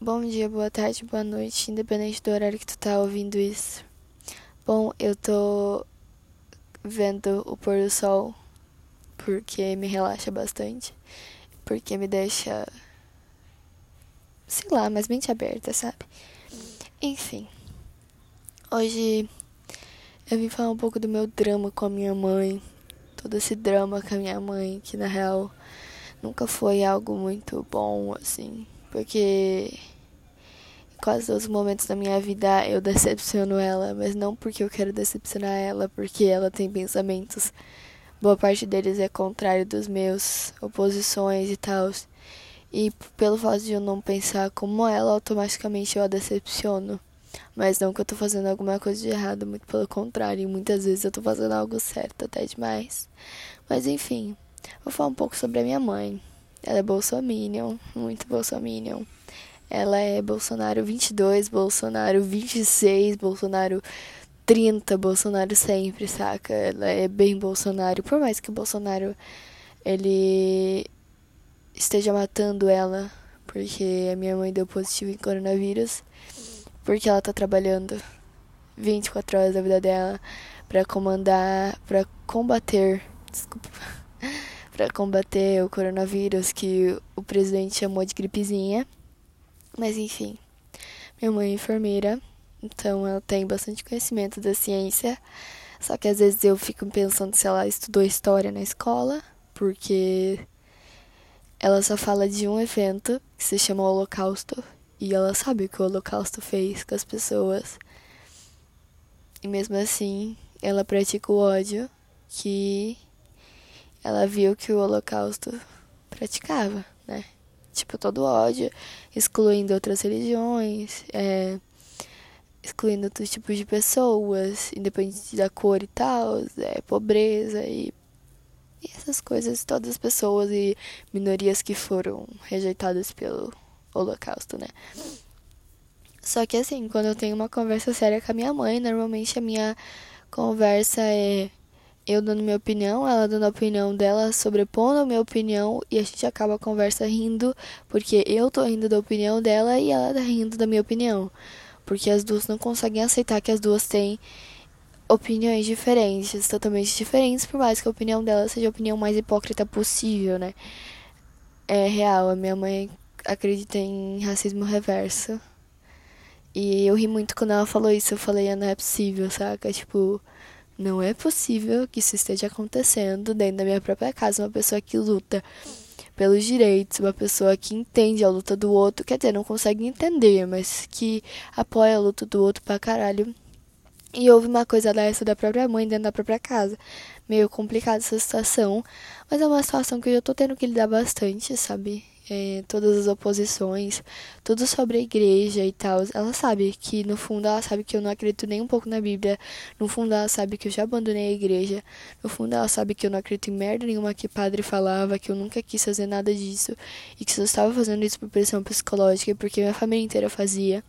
Bom dia, boa tarde, boa noite, independente do horário que tu tá ouvindo isso. Bom, eu tô vendo o pôr do sol porque me relaxa bastante, porque me deixa, sei lá, mais mente aberta, sabe? Enfim, hoje eu vim falar um pouco do meu drama com a minha mãe, todo esse drama com a minha mãe, que na real nunca foi algo muito bom, assim porque quase todos os momentos da minha vida eu decepciono ela, mas não porque eu quero decepcionar ela, porque ela tem pensamentos. Boa parte deles é contrário dos meus, oposições e tal. E pelo fato de eu não pensar como ela, automaticamente eu a decepciono. Mas não que eu tô fazendo alguma coisa de errado, muito pelo contrário. Muitas vezes eu tô fazendo algo certo, até demais. Mas enfim, vou falar um pouco sobre a minha mãe. Ela é bolsominion, muito bolsominion. Ela é Bolsonaro 22, Bolsonaro 26, Bolsonaro 30, Bolsonaro sempre, saca? Ela é bem Bolsonaro. Por mais que o Bolsonaro ele esteja matando ela, porque a minha mãe deu positivo em coronavírus, porque ela tá trabalhando 24 horas da vida dela para comandar, para combater, desculpa para combater o coronavírus que o presidente chamou de gripezinha. Mas enfim, minha mãe é enfermeira, então ela tem bastante conhecimento da ciência. Só que às vezes eu fico pensando se ela estudou história na escola, porque ela só fala de um evento que se chama Holocausto e ela sabe o que o Holocausto fez com as pessoas. E mesmo assim, ela pratica o ódio que ela viu que o Holocausto praticava, né? Tipo, todo ódio, excluindo outras religiões, é, excluindo outros tipos de pessoas, independente da cor e tal, é, pobreza e, e essas coisas, todas as pessoas e minorias que foram rejeitadas pelo Holocausto, né? Só que assim, quando eu tenho uma conversa séria com a minha mãe, normalmente a minha conversa é eu dando minha opinião, ela dando a opinião dela, sobrepondo a minha opinião e a gente acaba a conversa rindo, porque eu tô rindo da opinião dela e ela tá rindo da minha opinião. Porque as duas não conseguem aceitar que as duas têm opiniões diferentes, totalmente diferentes, por mais que a opinião dela seja a opinião mais hipócrita possível, né? É real, a minha mãe acredita em racismo reverso. E eu ri muito quando ela falou isso, eu falei, ah, não é possível, saca? Tipo, não é possível que isso esteja acontecendo dentro da minha própria casa. Uma pessoa que luta pelos direitos, uma pessoa que entende a luta do outro, quer dizer, não consegue entender, mas que apoia a luta do outro pra caralho. E houve uma coisa dessa da própria mãe dentro da própria casa. Meio complicada essa situação, mas é uma situação que eu já tô tendo que lidar bastante, sabe? É, todas as oposições, tudo sobre a igreja e tal. Ela sabe que, no fundo, ela sabe que eu não acredito nem um pouco na Bíblia. No fundo, ela sabe que eu já abandonei a igreja. No fundo, ela sabe que eu não acredito em merda nenhuma que padre falava, que eu nunca quis fazer nada disso. E que eu estava fazendo isso por pressão psicológica, porque minha família inteira fazia.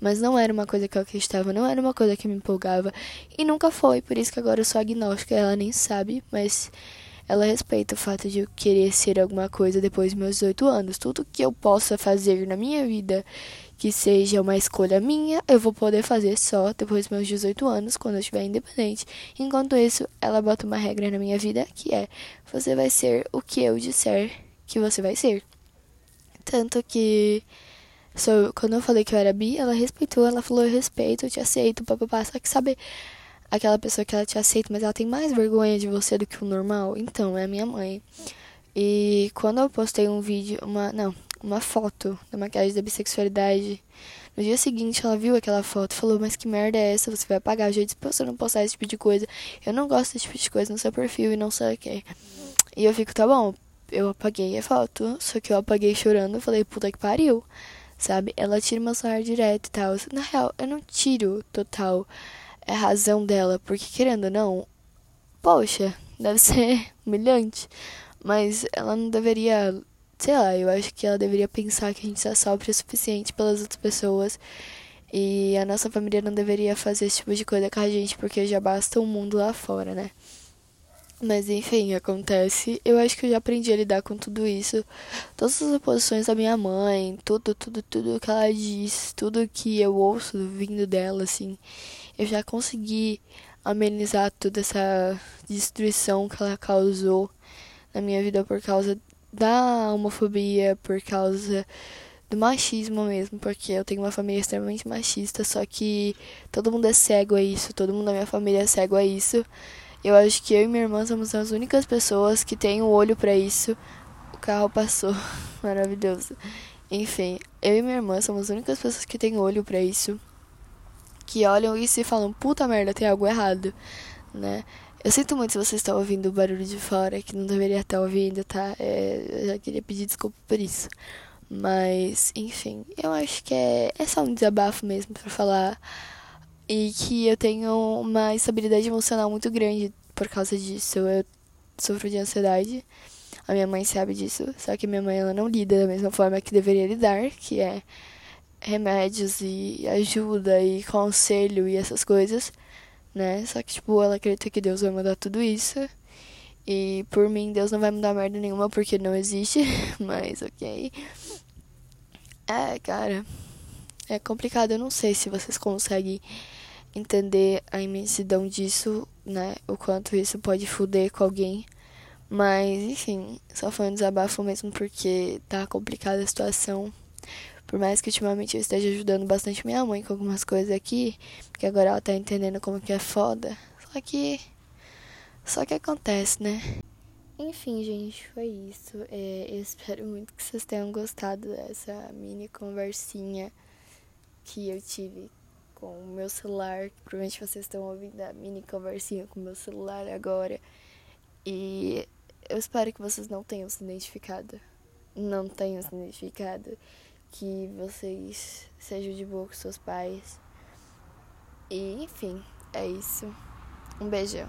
Mas não era uma coisa que eu acreditava, não era uma coisa que me empolgava. E nunca foi, por isso que agora eu sou agnóstica. Ela nem sabe, mas ela respeita o fato de eu querer ser alguma coisa depois dos meus 18 anos. Tudo que eu possa fazer na minha vida que seja uma escolha minha, eu vou poder fazer só depois dos meus 18 anos, quando eu estiver independente. Enquanto isso, ela bota uma regra na minha vida que é: você vai ser o que eu disser que você vai ser. Tanto que só, quando eu falei que eu era bi, ela respeitou, ela falou: eu respeito, eu te aceito, papapá. Só que sabe aquela pessoa que ela te aceita, mas ela tem mais vergonha de você do que o normal? Então, é a minha mãe. E quando eu postei um vídeo, uma, não, uma foto da maquiagem da bissexualidade, no dia seguinte ela viu aquela foto e falou, mas que merda é essa? Você vai pagar? Eu já disse pra você não postar esse tipo de coisa. Eu não gosto desse tipo de coisa no seu perfil e não sei o que. E eu fico, tá bom, eu apaguei a foto, só que eu apaguei chorando, eu falei, puta que pariu, sabe? Ela tira meu celular direto e tal. Na real, eu não tiro total é a razão dela, porque querendo ou não, poxa, deve ser humilhante, mas ela não deveria, sei lá, eu acho que ela deveria pensar que a gente já sofre o suficiente pelas outras pessoas e a nossa família não deveria fazer esse tipo de coisa com a gente, porque já basta o mundo lá fora, né? Mas enfim, acontece. Eu acho que eu já aprendi a lidar com tudo isso. Todas as oposições da minha mãe, tudo, tudo, tudo que ela diz, tudo que eu ouço vindo dela, assim. Eu já consegui amenizar toda essa destruição que ela causou na minha vida por causa da homofobia, por causa do machismo mesmo, porque eu tenho uma família extremamente machista, só que todo mundo é cego a isso, todo mundo da minha família é cego a isso. Eu acho que eu e minha irmã somos as únicas pessoas que têm o um olho para isso. O carro passou, maravilhoso. Enfim, eu e minha irmã somos as únicas pessoas que têm olho para isso. Que olham isso e falam, puta merda, tem algo errado, né? Eu sinto muito se você está ouvindo o barulho de fora, que não deveria estar ouvindo, tá? É, eu já queria pedir desculpa por isso. Mas, enfim, eu acho que é, é só um desabafo mesmo para falar e que eu tenho uma estabilidade emocional muito grande por causa disso. Eu sofro de ansiedade. A minha mãe sabe disso, só que minha mãe ela não lida da mesma forma que deveria lidar, que é remédios e ajuda e conselho e essas coisas, né? Só que tipo, ela acredita que Deus vai mudar tudo isso. E por mim, Deus não vai mudar merda nenhuma porque não existe, mas ok. É, cara, é complicado. Eu não sei se vocês conseguem entender a imensidão disso, né? O quanto isso pode foder com alguém. Mas, enfim, só foi um desabafo mesmo porque tá complicada a situação. Por mais que ultimamente eu esteja ajudando bastante minha mãe com algumas coisas aqui, porque agora ela tá entendendo como que é foda. Só que. Só que acontece, né? Enfim, gente, foi isso. É, eu espero muito que vocês tenham gostado dessa mini conversinha que eu tive com o meu celular. Provavelmente vocês estão ouvindo a mini conversinha com o meu celular agora. E eu espero que vocês não tenham se identificado. Não tenham se identificado. Que vocês sejam de boa com seus pais. E enfim, é isso. Um beijão.